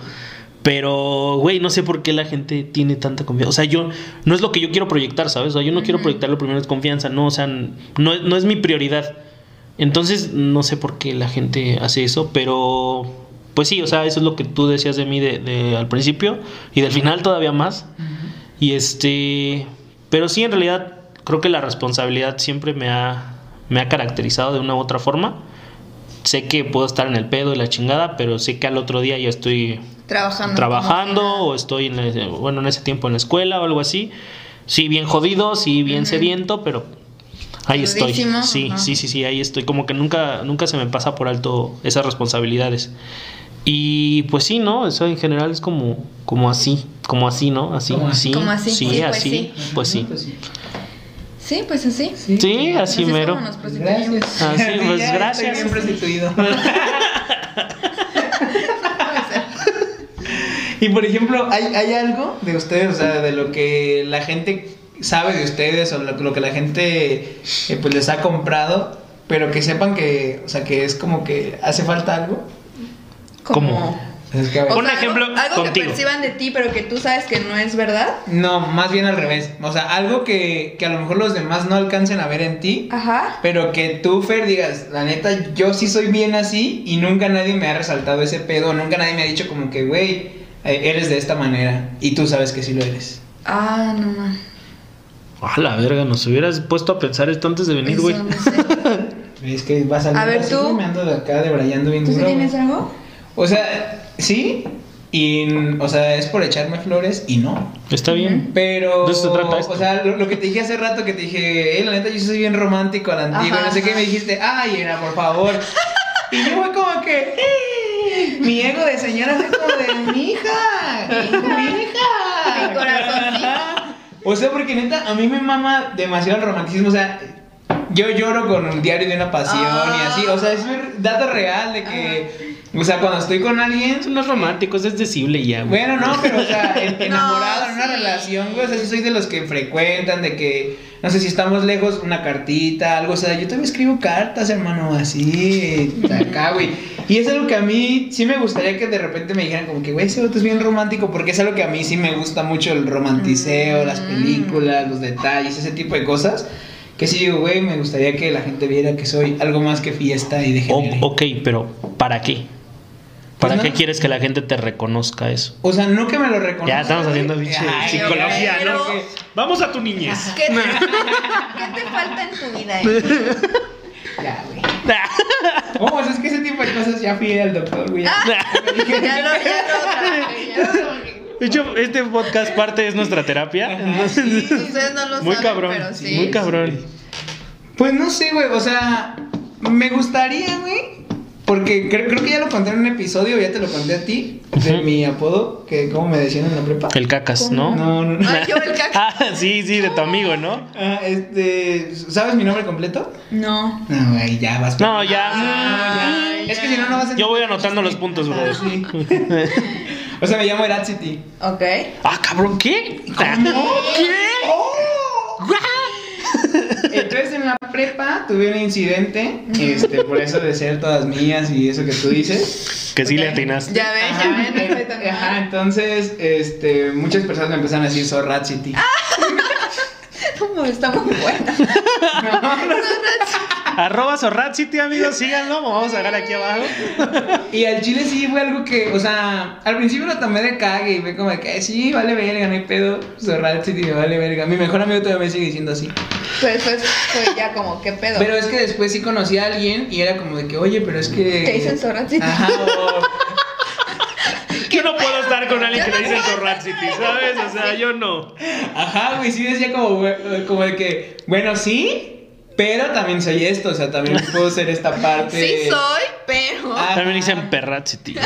Pero, güey, no sé por qué la gente tiene tanta confianza. O sea, yo, no es lo que yo quiero proyectar, ¿sabes? O sea, yo no quiero proyectar lo primero es confianza, no, o sea, no, no es mi prioridad. Entonces, no sé por qué la gente hace eso, pero, pues sí, o sea, eso es lo que tú decías de mí de, de- al principio y del final todavía más. Y este, pero sí, en realidad, creo que la responsabilidad siempre me ha, me ha caracterizado de una u otra forma. Sé que puedo estar en el pedo y la chingada, pero sé que al otro día ya estoy Trabajando. trabajando o estoy en el- bueno en ese tiempo en la escuela o algo así sí bien jodido sí bien sediento pero ahí estoy sí sí sí sí ahí estoy como que nunca nunca se me pasa por alto esas responsabilidades y pues sí no eso en general es como como así como así no así Como así. sí Como así, sí, sí, pues así sí. pues sí Sí, pues así. Sí, sí así Así mero como nos prostituimos. Gracias. Ah, sí, pues, gracias. Estoy bien prostituido. Puede ser. Y por ejemplo, ¿hay, ¿hay algo de ustedes, o sea, de lo que la gente sabe de ustedes o lo, lo que la gente eh, pues les ha comprado, pero que sepan que, o sea, que es como que hace falta algo. ¿Cómo? Es que, a ver, O Un sea, algo- ejemplo algo, que contigo. perciban de ti, pero que tú sabes que no es verdad. No, más bien al revés. O sea, algo que, que a lo mejor los demás no alcancen a ver en ti. Ajá. Pero que tú, Fer, digas, la neta, yo sí soy bien así y nunca nadie me ha resaltado ese pedo, nunca nadie me ha dicho como que, güey, eres de esta manera y tú sabes que sí lo eres. Ah, no, no. A la verga, nos hubieras puesto a pensar esto antes de venir, güey. no sé. Es que vas a A ver, tú. Me ando de acá debrayando bien ¿Tú sí duro, tienes güey. algo? O sea, sí, y, o sea, es por echarme flores y no. Está bien. Pero, De eso se trata esto. o sea, lo, lo que te dije hace rato que te dije, eh, la neta, yo soy bien romántico a la antigua, Ajá, no sé qué, me dijiste, ay, era, por favor. y yo fue como que, "Eh, mi ego de señora fue como de, mi hija, mi hija. Mi corazoncito. O sea, porque neta, a mí me mama demasiado el romanticismo, o sea, yo lloro con un diario de una pasión y así, o sea, es un dato real de que, o sea, cuando estoy con alguien, Eso no es romántico, es decible ya, güey. bueno, no, pero o sea, en- enamorado en una sí. relación, güey, o sea, sí soy de los que frecuentan, de que, no sé, si estamos lejos, una cartita, algo, o sea, yo también escribo cartas, hermano, así, acá, güey. Y es algo que a mí sí me gustaría que de repente me dijeran como que, güey, ese otro es bien romántico, porque es algo que a mí sí me gusta mucho el romanticeo, las Mm. películas, los detalles, ese tipo de cosas. Que sí digo, güey, me gustaría que la gente viera que soy algo más que fiesta y de O- género. ok, pero ¿para qué? ¿Para Pues qué no. quieres que la gente te reconozca eso? O sea, no que me lo reconozcan. Ya estamos haciendo pinche Ay, psicología, ¿no? pero- Vamos a tu niñez. ¿Qué te, ¿Qué te falta en tu vida? eh? Ya, güey. Oh, es que ese tipo de cosas ya fui al doctor, güey. Ah. Ya lo, ya lo. De hecho, este podcast parte es nuestra terapia. Entonces, Ustedes no lo muy saben, cabrón, pero sí. muy cabrón. Pues no sé, güey, o sea, me gustaría, güey. Porque creo, creo que ya lo conté en un episodio, ya te lo conté a ti, de mi apodo, que como me decían en la prepa. El cacas, ¿no? No, no, no. Ay, yo el caca. Ah, sí, sí, de tu amigo, ¿no? Ah, este, ¿sabes mi nombre completo? No. No, güey, ya vas. No, ya. Ah, Ay, es que ya. si no, no vas a Yo voy anotando los puntos, bro. Ah, sí. o sea, me llamo Erat City. Ok. Ah, cabrón, ¿qué? Entonces en la prepa tuve un incidente, este, por eso de ser todas mías y eso que tú dices. Que sí le Ok. atinaste. Ya ven, ya Ajá, ven, no soy tan ajá, entonces, este, muchas personas me empezaron a decir Zorrat City. ¿Cómo está muy buena? Arroba Zorrat City, amigos, síganlo. Vamos a dejar aquí abajo. Y al chile sí fue algo que, o sea, al principio lo tomé de cague y fue como de que, "Eh, sí, vale verga, no hay pedo, Zorrat City me vale verga. Mi mejor amigo todavía me sigue diciendo así. Pero después fue ya como, ¿qué pedo? Pero es que después sí conocí a alguien y era como de que, oye, pero es que... ¿Te dicen Zorrat City? Ajá, o... Yo no puedo estar con alguien que le dice Zorrat City, ¿sabes? O sea, yo no. Ajá, güey, sí decía como, como de que, bueno, sí, pero también soy esto, o sea, también puedo ser esta parte. Sí soy, pero... Ah. También dicen Perrat City.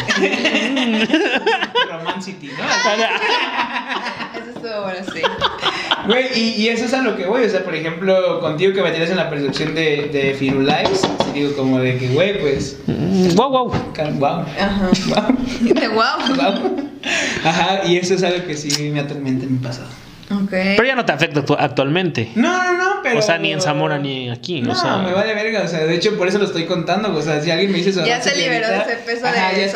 Romancity, ¿no? Eso estuvo bueno, sí. Güey, y, y eso es a lo que voy, o sea, por ejemplo, contigo que me tienes en la percepción de, de Firulais, digo como de que, güey, pues, Mm, Wow, wow. wow, Ajá. wow, De wow. wow. Ajá, y eso es algo que sí me atormenta en mi pasado. Ok. Pero ya no te afecta tu- actualmente. No, no, no, pero... O sea, ni en Zamora ni aquí. No, o sea, me vale verga, o sea, de hecho por eso lo estoy contando, o sea, si alguien me dice eso... Ya se liberó de ese peso de ya es.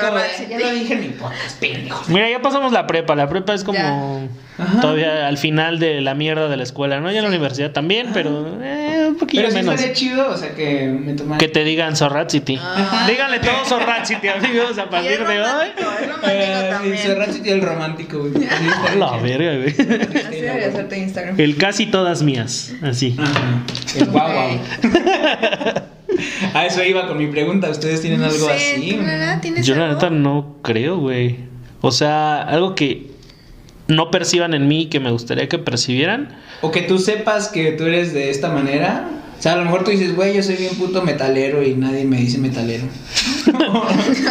Ya lo dije en mi podcast, pendejo. Mira, ya pasamos la prepa. La prepa es como Ajá. todavía al final de la mierda de la escuela, ¿no? Ya en la universidad también, pero eh, un poquillo Pero sí menos. estaría chido, o sea, que me tomaran... Que te digan Zorrat City. Ah. Díganle todo Zorrat City, amigos, a partir de hoy. romántico Eh, el romántico, güey. La verga, güey. Así debería ser tu Instagram. El casi todas mías, así. Ajá. El guau, guau. A eso iba con mi pregunta. ¿Ustedes tienen No algo así? ¿tú, Lara, tienes Yo la neta no creo, güey. O sea, algo que no perciban en mí que me gustaría que percibieran. O que tú sepas que tú eres de esta manera. O sea, a lo mejor tú dices, güey, yo soy bien puto metalero y nadie me dice metalero.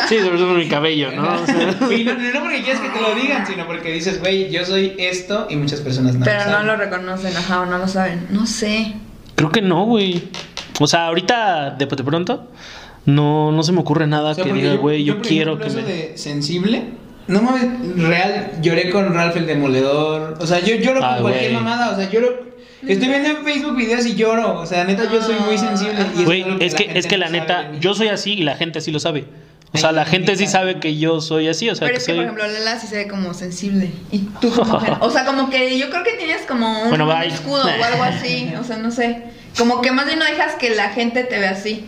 Sí, sobre todo mi cabello, ¿no? O sea, Y no, no porque quieres que te lo digan, sino porque dices, güey, yo soy esto y muchas personas no. Pero no saben. lo reconocen, ajá, o no lo saben. No sé. creo que no, güey. O sea, ahorita, de, de pronto, no, no se me ocurre nada O sea, que diga, güey, yo, quiero que me... de sensible. No mames, real, lloré con Ralph el Demoledor. O sea, yo lloro Ah, con cualquier güey. mamada. O sea, lloro. Estoy viendo en Facebook videos y lloro. O sea, neta, yo soy muy sensible. y es que, es que no la sabe neta, yo soy así y la gente así lo sabe. O sea, la gente sí sabe que yo soy así, o sea, Pero que es que, soy... por ejemplo, Lala sí se ve como sensible. Y tú como que- O sea, como que yo creo que tienes como un, Bueno, un escudo o algo así. O sea, no sé. Como que más bien no dejas que la gente te vea así.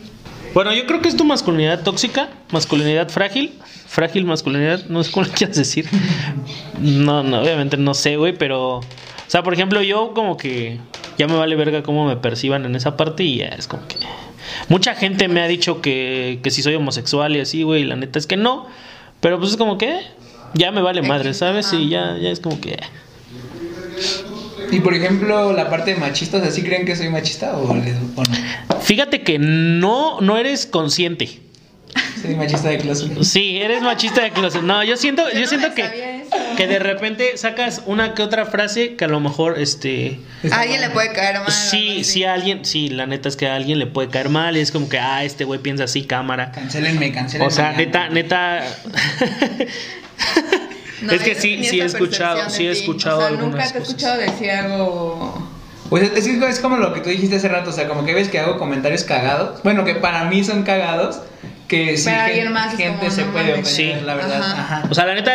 Bueno, yo creo que es tu masculinidad tóxica, masculinidad frágil, frágil masculinidad, no sé cómo le quieras decir. No, no, obviamente no sé, güey, pero... O sea, por ejemplo, yo como que ya me vale verga cómo me perciban en esa parte y ya es como que... Mucha gente me ha dicho que, que si soy homosexual y así, güey, y la neta es que no. Pero pues es como que ya me vale madre, ¿sabes? Y ya, ya es como que... Y por ejemplo, la parte de machistas, ¿así creen que soy machista o, les, o no? Fíjate que no, no eres consciente. Soy machista de closet. Sí, eres machista de closet. No, yo siento, Yo yo no siento que, que de repente sacas una que otra frase que a lo mejor, este, A alguien le puede caer mal. sí, sí a alguien, sí, la neta es que a alguien le puede caer mal. y Es como que, ah, este güey piensa así, cámara. Cancélenme, cancélenme. O sea, neta, neta. No, es que sí, sí he escuchado, sí he escuchado O sea, algunas nunca te he cosas. escuchado decir algo. Pues es, que es como lo que tú dijiste hace rato, o sea, como que ves que hago comentarios cagados. Bueno, que para mí son cagados. Que sí, Pero gen- alguien más gente se no puede ofender, Sí. la verdad. Ajá. Ajá. O sea, la neta,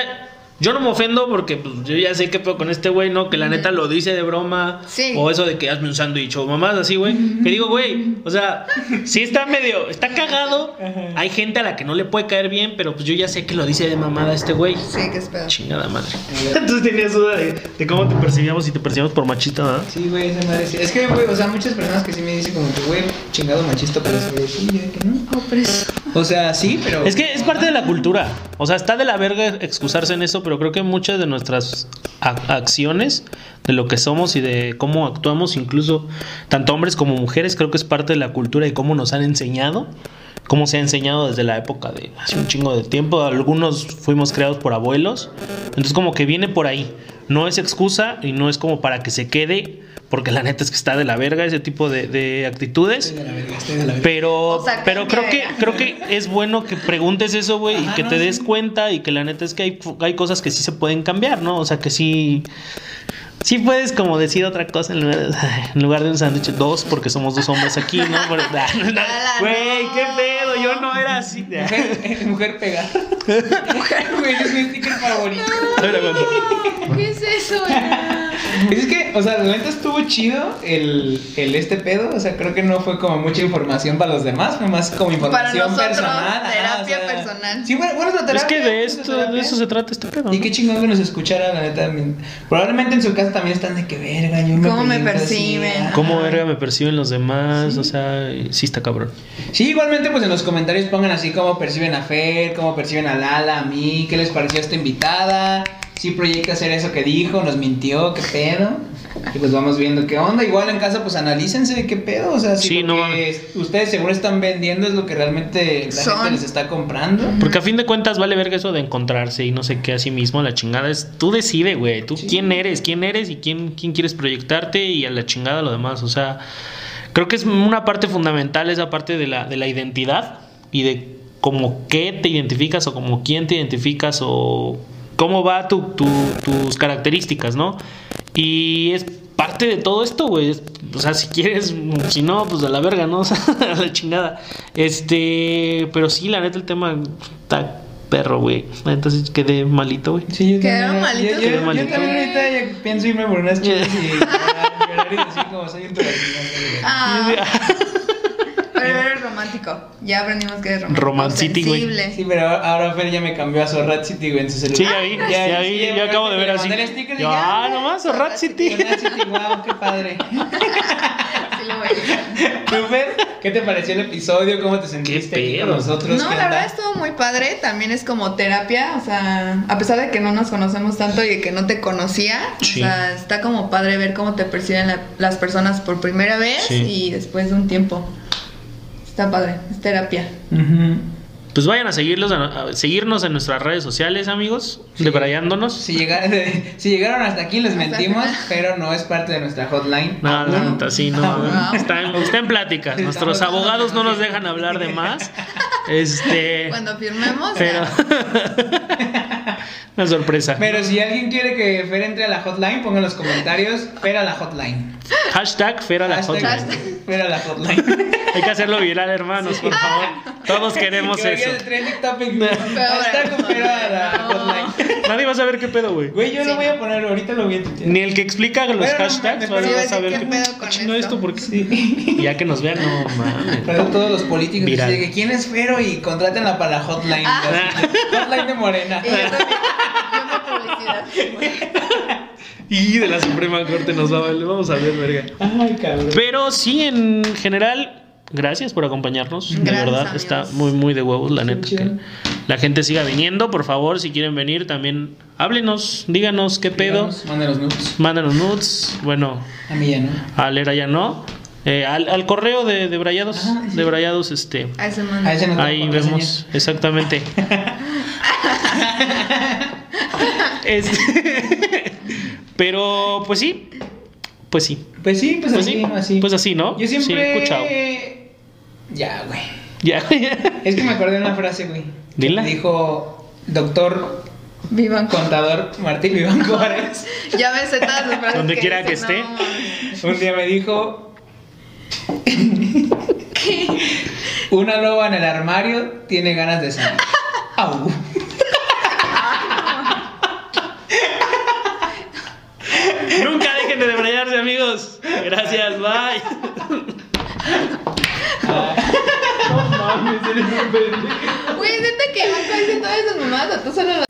yo no me ofendo porque pues, yo ya sé qué pedo con este güey, ¿no? Que la neta lo dice de broma. Sí. O eso de que hazme un sándwich o mamás así, güey. Que digo, güey, o sea, sí está medio, está cagado. Hay gente a la que no le puede caer bien, pero pues yo ya sé que lo dice de mamada este güey. Sí, que es pedo. Chingada madre. Entonces tenías duda de, de cómo te percibíamos y te percibíamos por machista, ¿verdad? Sí, güey, esa madre sí. Es que, güey, o sea, muchas personas que sí me dicen como que, güey, chingado machista, pero sí, sí, yo de que no. Opreso. O sea, sí, pero. Es que es parte de la cultura. O sea, está de la verga excusarse en eso, pero creo que muchas de nuestras acciones, de lo que somos y de cómo actuamos, incluso tanto hombres como mujeres, creo que es parte de la cultura y cómo nos han enseñado. Cómo se ha enseñado desde la época de hace un chingo de tiempo. Algunos fuimos creados por abuelos. Entonces, como que viene por ahí. No es excusa y no es como para que se quede, porque la neta es que está de la verga ese tipo de, de actitudes. Estoy de la verga, estoy de la verga. Pero, O sea, pero creo que, creo que es bueno que preguntes eso, güey, y que no, te des sí. cuenta y que la neta es que hay, hay cosas que sí se pueden cambiar, ¿no? O sea, que sí, sí puedes como decir otra cosa en lugar de, en lugar de un sándwich, dos, porque somos dos hombres aquí, ¿no? Pero- Güey, qué pedo, yo no era así. Mujer, mujer pega. Mujer, güey, es mi sticker favorito. ¿Qué es eso? ya? Es que, o sea, la neta estuvo chido el, el este pedo. O sea, creo que no fue como mucha información para los demás, fue más como información nosotros, personal. terapia personal. Sí, bueno, bueno, es la Es terapia. que de es esto, de eso se trata este pedo. Y ¿no? qué chingón que nos escuchara, la neta. Probablemente en su casa también están de que verga, yo me ¿Cómo me así, perciben? ah. ¿Cómo verga me perciben los demás? O sea, sí está cabrón. Sí, igualmente, pues en los comentarios pongan así cómo perciben a Fer, cómo perciben a Lala, a mí, qué les pareció esta invitada. Si proyecta hacer eso que dijo, nos mintió, qué pedo. Y pues vamos viendo qué onda. Igual en casa, pues analícense qué pedo. O sea, si Sí, lo no que ustedes seguro están vendiendo es lo que realmente la Son. gente les está comprando. Porque a fin de cuentas vale verga eso de encontrarse y no sé qué a sí mismo, la chingada es, tú decide, güey, tú Sí. quién eres, quién eres y quién, quién quieres proyectarte y a la chingada lo demás, o sea, creo que es una parte fundamental esa parte de la, de la identidad y de como qué te identificas o como quién te identificas o cómo va tu, tu- tus características, ¿no? Y es parte de todo esto, güey. O sea, si quieres, si no, pues a la verga, ¿no? O sea, a la chingada. Este, pero sí, la neta, el tema está perro, güey. Entonces quedé malito, güey. Sí, yo Quedaron también, malitos. yo, yo- Quedé yo malito. también ahorita ya pienso irme por unas chicas y llorar, y decir como soy un pedazo. Ah, pero eres romántico. Ya aprendimos que eres romántico. Romancity, güey. Sí, pero ahora Fer ya me cambió a Zorrat City, güey, en su celular. Sí, ya vi, ya, vi, yo acabo de ver así. Yo, ya. ah, nomás, City. Zorrat City, wow, qué padre. Sí lo voy a. ¿Tú, Fer? ¿Qué te pareció el episodio? ¿Cómo te sentiste aquí con nosotros? No, ¿Qué la verdad estuvo muy padre. También es como terapia. O sea, a pesar de que no nos conocemos tanto y de que no te conocía, Sí. o sea, está como padre ver cómo te perciben la- las personas por primera vez Sí. y después de un tiempo. Está padre, es terapia. Pues vayan a seguirlos, a, seguirnos en nuestras redes sociales, amigos, debrayándonos. Si, llega- si llegaron hasta aquí les mentimos, pero no es parte de nuestra hotline. No, la Aún. neta, sí, no. Ah. Está en, está en pláticas. Nuestros Estamos- abogados no nos dejan hablar de más. Este. Cuando firmemos, Pero. Una sorpresa. Pero si alguien quiere que Fer entre a la hotline, ponga en los comentarios Fer a la hotline. Hashtag Fer a la Hashtag hotline. Fer a la hotline. Hay que hacerlo viral, hermanos, por favor. Todos queremos Que eso. el. Hashtag Fer a la No. hotline. Nadie va a saber qué pedo, güey. Güey, yo Sí. lo voy a poner, ahorita lo voy a tuitear. Ni el que explica los Bueno, no, hashtags me- va me- Sí, a va a saber qué ¿qué pedo con chino esto? esto porque Sí. Y ya que nos vean, no mames. Para todos los políticos que Viral. dice que quién es Fero y contrátenla para la hotline. Ah. Hotline de Morena. Y yo también. Y de la Suprema Corte nos va a valer. Vamos a ver, verga. Ay, cabrón. Pero sí, en general, gracias por acompañarnos. de Gracias, verdad, amigos. está muy, muy de huevos, la neta. que la gente siga viniendo, por favor, si quieren venir también, háblenos, díganos qué pedo. Mándanos nudes. Mándanos nudes. Bueno, A mí ya no. a Lera ya no. Eh, al, al correo de, de Brayados, Ajá, sí. de Brayados, este. A ese manda. A ese no tengo Ahí vemos, exactamente. Este- Pero, pues sí. Pues sí. Pues sí, pues, Pues así, sí, así. pues así, ¿no? Yo siempre. Sí, escuchado. Ya, güey. Ya. Es que me acordé de una frase, güey. Dila. me Dijo doctor Vivan con. contador Martín Iván Juárez. Ya me sé todas las frases. Donde quiera que esté. no. Un día me dijo. Una loba en el armario tiene ganas de salir. Au. Nunca dejen de debrayarse, amigos. Gracias, bye. Güey, neta que Marco dice todas esas mamadas, o tú solo las